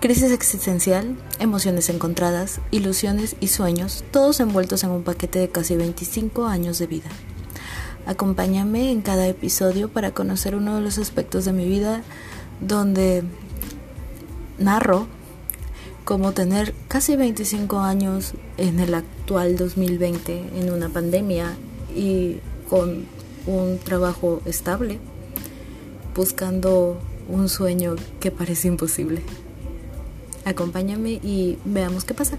Crisis existencial, emociones encontradas, ilusiones y sueños, todos envueltos en un paquete de casi 25 años de vida. Acompáñame en cada episodio para conocer uno de los aspectos de mi vida donde narro cómo tener casi 25 años en el actual 2020, en una pandemia y con un trabajo estable, buscando un sueño que parece imposible. Acompáñame y veamos qué pasa.